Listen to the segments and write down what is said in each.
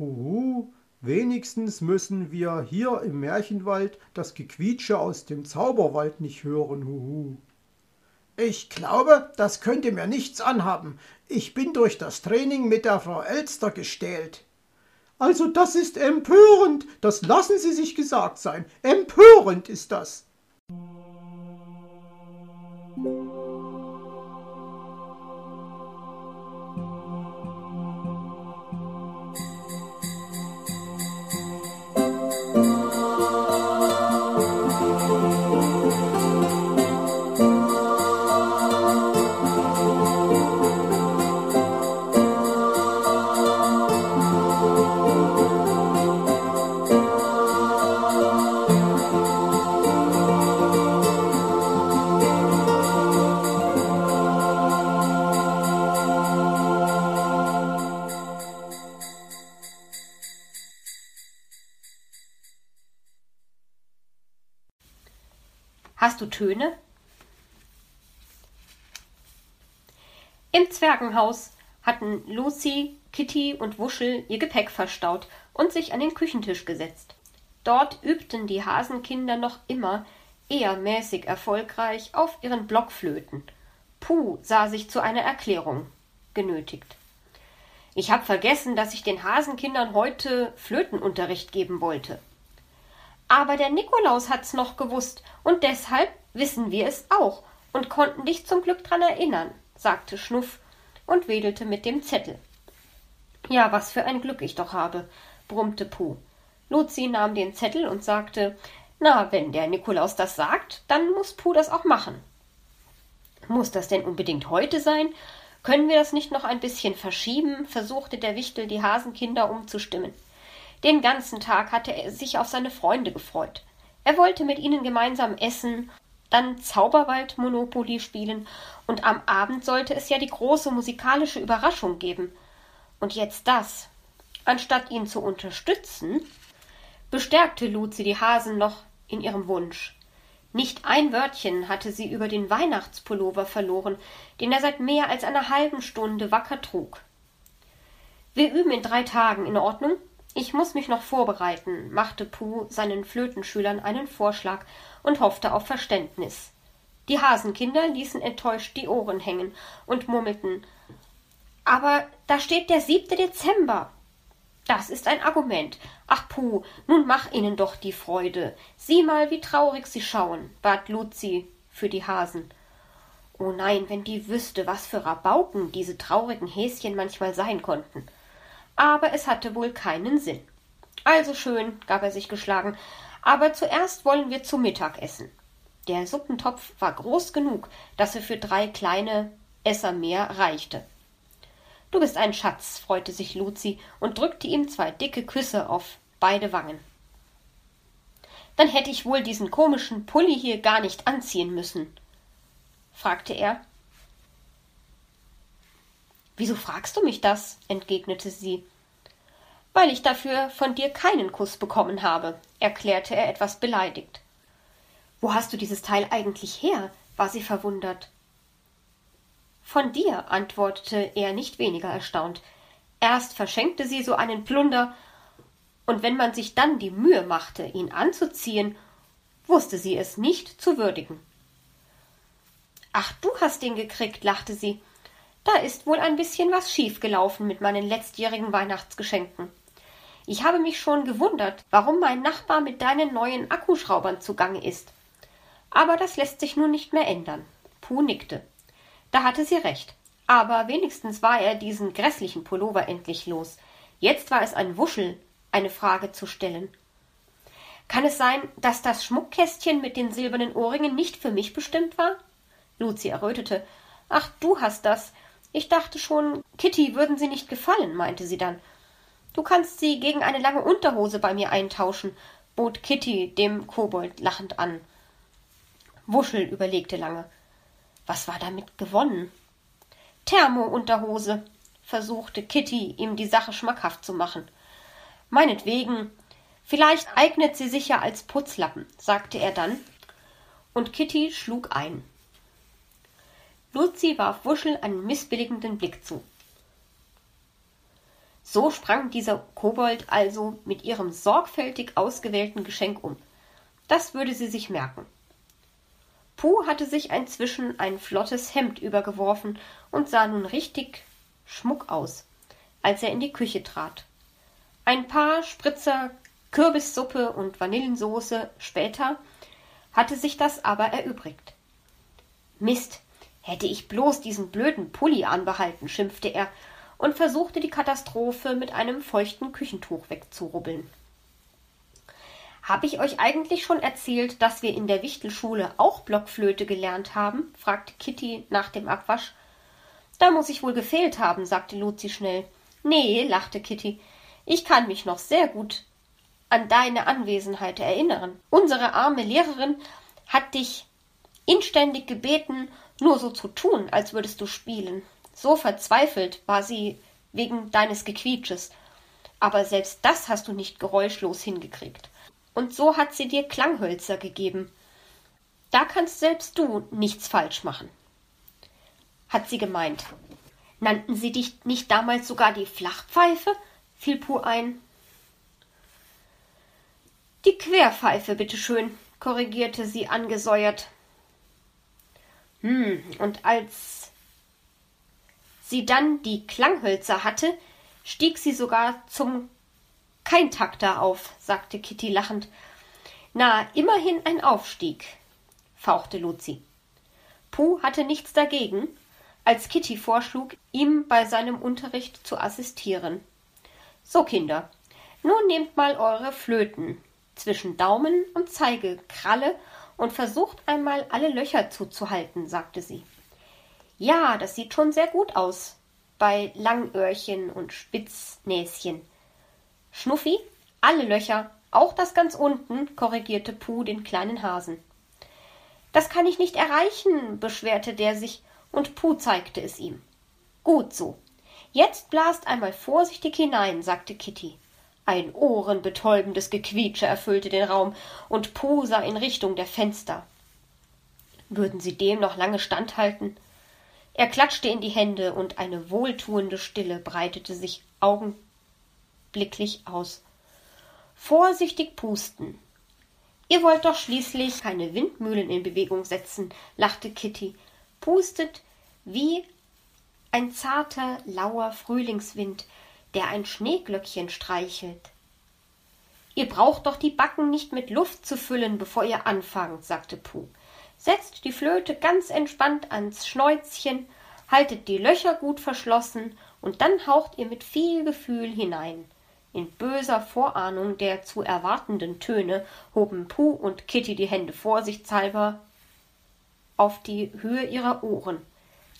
Huhu, wenigstens müssen wir hier im Märchenwald das Gequietsche aus dem Zauberwald nicht hören. Huhu. Ich glaube, das könnte mir nichts anhaben. Ich bin durch das Training mit der Frau Elster gestählt. Also das ist empörend. Das lassen Sie sich gesagt sein. Empörend ist das. Töne? Im Zwergenhaus hatten Lucy, Kitty und Wuschel ihr Gepäck verstaut und sich an den Küchentisch gesetzt. Dort übten die Hasenkinder noch immer eher mäßig erfolgreich auf ihren Blockflöten. Puh sah sich zu einer Erklärung genötigt. Ich hab vergessen, dass ich den Hasenkindern heute Flötenunterricht geben wollte. Aber der Nikolaus hat's noch gewusst, und deshalb wissen wir es auch und konnten dich zum Glück dran erinnern, sagte Schnuff und wedelte mit dem Zettel. Ja, was für ein Glück ich doch habe, brummte Puh. Luzi nahm den Zettel und sagte, na, wenn der Nikolaus das sagt, dann muss Puh das auch machen. Muss das denn unbedingt heute sein? Können wir das nicht noch ein bisschen verschieben? versuchte der Wichtel die Hasenkinder umzustimmen. Den ganzen Tag hatte er sich auf seine Freunde gefreut. Er wollte mit ihnen gemeinsam essen, dann Zauberwald Monopoly spielen, und am Abend sollte es ja die große musikalische Überraschung geben. Und jetzt das. Anstatt ihn zu unterstützen, bestärkte Luzi die Hasen noch in ihrem Wunsch. Nicht ein Wörtchen hatte sie über den Weihnachtspullover verloren, den er seit mehr als einer halben Stunde wacker trug. Wir üben in drei Tagen in Ordnung? Ich muss mich noch vorbereiten, machte Puh seinen Flötenschülern einen Vorschlag und hoffte auf Verständnis. Die Hasenkinder ließen enttäuscht die Ohren hängen und murmelten Aber da steht der siebte Dezember. Das ist ein Argument. Ach Puh, nun mach ihnen doch die Freude. Sieh mal, wie traurig sie schauen, bat Luzi für die Hasen. Oh nein, wenn die wüsste, was für Rabauken diese traurigen Häschen manchmal sein konnten aber es hatte wohl keinen Sinn. Also schön, gab er sich geschlagen, aber zuerst wollen wir zu Mittag essen. Der Suppentopf war groß genug, dass er für drei kleine Esser mehr reichte. Du bist ein Schatz, freute sich Luzi und drückte ihm zwei dicke Küsse auf beide Wangen. Dann hätte ich wohl diesen komischen Pulli hier gar nicht anziehen müssen, fragte er. Wieso fragst du mich das? entgegnete sie. Weil ich dafür von dir keinen Kuss bekommen habe, erklärte er etwas beleidigt. Wo hast du dieses Teil eigentlich her? war sie verwundert. Von dir, antwortete er nicht weniger erstaunt. Erst verschenkte sie so einen Plunder, und wenn man sich dann die Mühe machte, ihn anzuziehen, wusste sie es nicht zu würdigen. Ach, du hast ihn gekriegt, lachte sie. Da ist wohl ein bisschen was schiefgelaufen mit meinen letztjährigen Weihnachtsgeschenken. Ich habe mich schon gewundert, warum mein Nachbar mit deinen neuen Akkuschraubern zugange ist. Aber das lässt sich nun nicht mehr ändern. Puh nickte. Da hatte sie recht. Aber wenigstens war er diesen grässlichen Pullover endlich los. Jetzt war es ein Wuschel, eine Frage zu stellen. Kann es sein, dass das Schmuckkästchen mit den silbernen Ohrringen nicht für mich bestimmt war? Luzi errötete. Ach, du hast das. Ich dachte schon, Kitty würden sie nicht gefallen, meinte sie dann. Du kannst sie gegen eine lange Unterhose bei mir eintauschen, bot Kitty dem Kobold lachend an. Wuschel überlegte lange. Was war damit gewonnen? Thermo-Unterhose, versuchte Kitty, ihm die Sache schmackhaft zu machen. Meinetwegen. Vielleicht eignet sie sich ja als Putzlappen, sagte er dann, und Kitty schlug ein. Luzi warf Wuschel einen missbilligenden Blick zu. So sprang dieser Kobold also mit ihrem sorgfältig ausgewählten Geschenk um. Das würde sie sich merken. Puh hatte sich inzwischen ein flottes Hemd übergeworfen und sah nun richtig Schmuck aus, als er in die Küche trat. Ein paar Spritzer Kürbissuppe und Vanillensoße später hatte sich das aber erübrigt. Mist, hätte ich bloß diesen blöden Pulli anbehalten, schimpfte er und versuchte die Katastrophe mit einem feuchten Küchentuch wegzurubbeln. Hab ich euch eigentlich schon erzählt, dass wir in der Wichtelschule auch Blockflöte gelernt haben? fragte Kitty nach dem Abwasch. Da muss ich wohl gefehlt haben, sagte Luzi schnell. Nee, lachte Kitty. Ich kann mich noch sehr gut an deine Anwesenheit erinnern. Unsere arme Lehrerin hat dich inständig gebeten, nur so zu tun, als würdest du spielen. So verzweifelt war sie wegen deines Gequietsches. Aber selbst das hast du nicht geräuschlos hingekriegt und so hat sie dir Klanghölzer gegeben. Da kannst selbst du nichts falsch machen. Hat sie gemeint. Nannten sie dich nicht damals sogar die Flachpfeife? fiel Puh ein. Die Querpfeife, bitteschön, korrigierte sie angesäuert. Hm, und als sie dann die Klanghölzer hatte, stieg sie sogar zum kein Takter auf, sagte Kitty lachend. Na, immerhin ein Aufstieg, fauchte Luzi. Puh hatte nichts dagegen, als Kitty vorschlug, ihm bei seinem Unterricht zu assistieren. So, Kinder, nun nehmt mal eure Flöten zwischen Daumen und Zeigekralle und versucht einmal alle Löcher zuzuhalten, sagte sie. Ja, das sieht schon sehr gut aus bei Langöhrchen und Spitznäschen. Schnuffi, alle Löcher, auch das ganz unten, korrigierte Puh den kleinen Hasen. Das kann ich nicht erreichen, beschwerte der sich, und Puh zeigte es ihm. Gut so. Jetzt blast einmal vorsichtig hinein, sagte Kitty. Ein ohrenbetäubendes Gequietsche erfüllte den Raum, und Puh sah in Richtung der Fenster. Würden sie dem noch lange standhalten? Er klatschte in die Hände, und eine wohltuende Stille breitete sich Augen blicklich aus. Vorsichtig pusten. Ihr wollt doch schließlich keine Windmühlen in Bewegung setzen, lachte Kitty. Pustet wie ein zarter, lauer Frühlingswind, der ein Schneeglöckchen streichelt. Ihr braucht doch die Backen nicht mit Luft zu füllen, bevor ihr anfangt, sagte Puh. Setzt die Flöte ganz entspannt ans Schnäuzchen, haltet die Löcher gut verschlossen und dann haucht ihr mit viel Gefühl hinein. In böser Vorahnung der zu erwartenden Töne hoben Puh und Kitty die Hände vorsichtshalber auf die Höhe ihrer Ohren.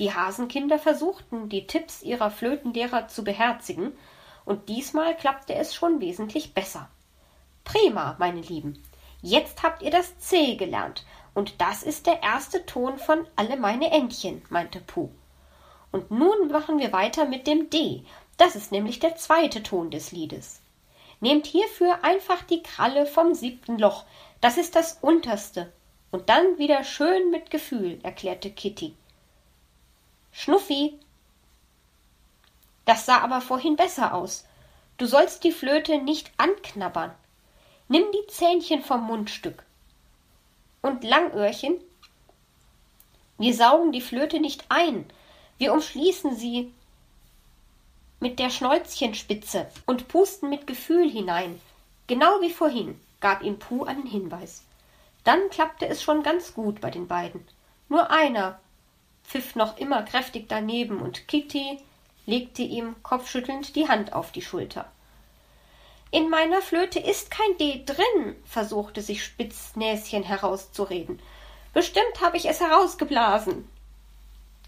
Die Hasenkinder versuchten, die Tipps ihrer Flötenlehrer zu beherzigen, und diesmal klappte es schon wesentlich besser. Prima, meine Lieben. Jetzt habt ihr das C gelernt, und das ist der erste Ton von Alle meine Entchen, meinte Puh. Und nun machen wir weiter mit dem D, das ist nämlich der zweite Ton des Liedes. Nehmt hierfür einfach die Kralle vom siebten Loch, das ist das unterste, und dann wieder schön mit Gefühl, erklärte Kitty. Schnuffi. Das sah aber vorhin besser aus. Du sollst die Flöte nicht anknabbern. Nimm die Zähnchen vom Mundstück. Und Langöhrchen. Wir saugen die Flöte nicht ein, wir umschließen sie mit der Schnäuzchenspitze und pusten mit Gefühl hinein. Genau wie vorhin, gab ihm Puh einen Hinweis. Dann klappte es schon ganz gut bei den beiden. Nur einer pfiff noch immer kräftig daneben und Kitty legte ihm kopfschüttelnd die Hand auf die Schulter. In meiner Flöte ist kein D drin, versuchte sich Spitznäschen herauszureden. Bestimmt habe ich es herausgeblasen.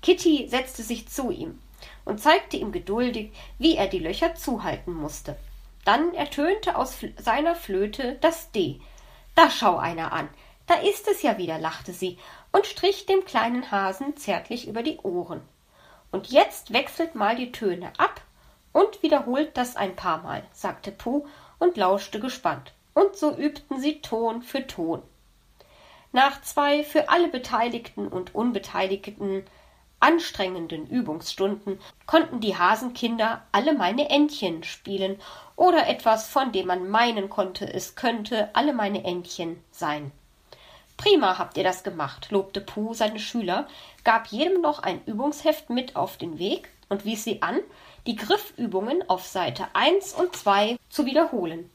Kitty setzte sich zu ihm und zeigte ihm geduldig, wie er die Löcher zuhalten musste. Dann ertönte aus seiner Flöte das D. Da schau einer an. Da ist es ja wieder, lachte sie und strich dem kleinen Hasen zärtlich über die Ohren. Und jetzt wechselt mal die Töne ab und wiederholt das ein paar Mal, sagte Puh und lauschte gespannt. Und so übten sie Ton für Ton. Nach zwei für alle Beteiligten und Unbeteiligten anstrengenden Übungsstunden konnten die Hasenkinder alle meine Entchen spielen oder etwas, von dem man meinen konnte, es könnte alle meine Entchen sein. Prima habt ihr das gemacht, lobte Puh seine Schüler, gab jedem noch ein Übungsheft mit auf den Weg und wies sie an, die Griffübungen auf Seite 1 und 2 zu wiederholen.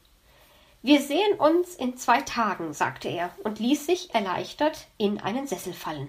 Wir sehen uns in zwei Tagen, sagte er und ließ sich erleichtert in einen Sessel fallen.